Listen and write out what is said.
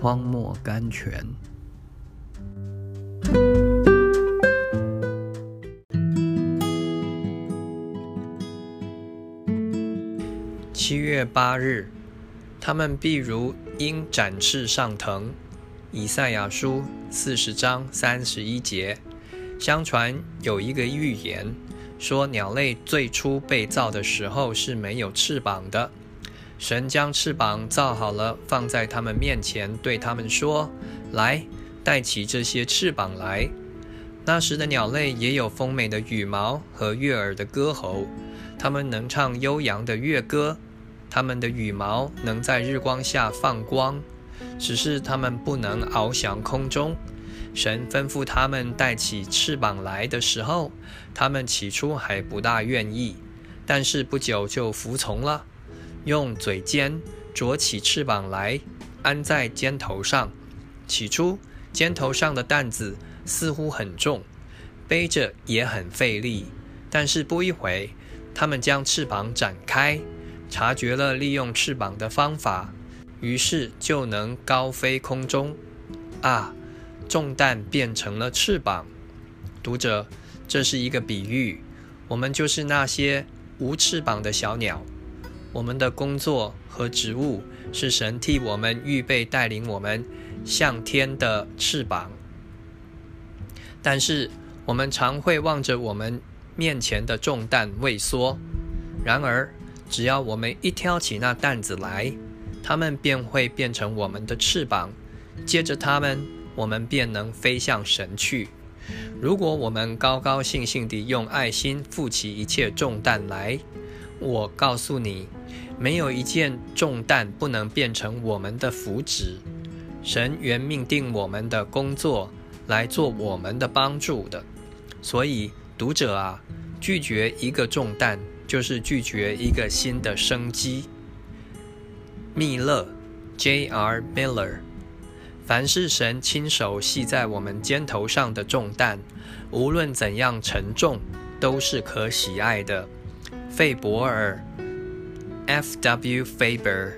荒漠甘泉。七月八日，他们必如鹰展翅上腾。以赛亚书四十章三十一节。相传有一个预言，说鸟类最初被造的时候是没有翅膀的。神将翅膀造好了，放在他们面前，对他们说：“来，带起这些翅膀来。”那时的鸟类也有丰美的羽毛和悦耳的歌喉，它们能唱悠扬的乐歌，它们的羽毛能在日光下放光，只是它们不能翱翔空中。神吩咐他们带起翅膀来的时候，他们起初还不大愿意，但是不久就服从了。用嘴尖啄起翅膀来，安在肩头上。起初，肩头上的担子似乎很重，背着也很费力。但是不一会，他们将翅膀展开，察觉了利用翅膀的方法，于是就能高飞空中。啊，重担变成了翅膀。读者，这是一个比喻，我们就是那些无翅膀的小鸟。我们的工作和职务是神替我们预备、带领我们向天的翅膀，但是我们常会望着我们面前的重担畏缩。然而，只要我们一挑起那担子来，它们便会变成我们的翅膀，接着它们，我们便能飞向神去。如果我们高高兴兴地用爱心负起一切重担来，我告诉你，没有一件重担不能变成我们的福祉。神原命定我们的工作来做我们的帮助的，所以读者啊，拒绝一个重担，就是拒绝一个新的生机。密勒 （J.R. Miller），凡是神亲手系在我们肩头上的重担，无论怎样沉重，都是可喜爱的。费伯尔 （F. W. Faber）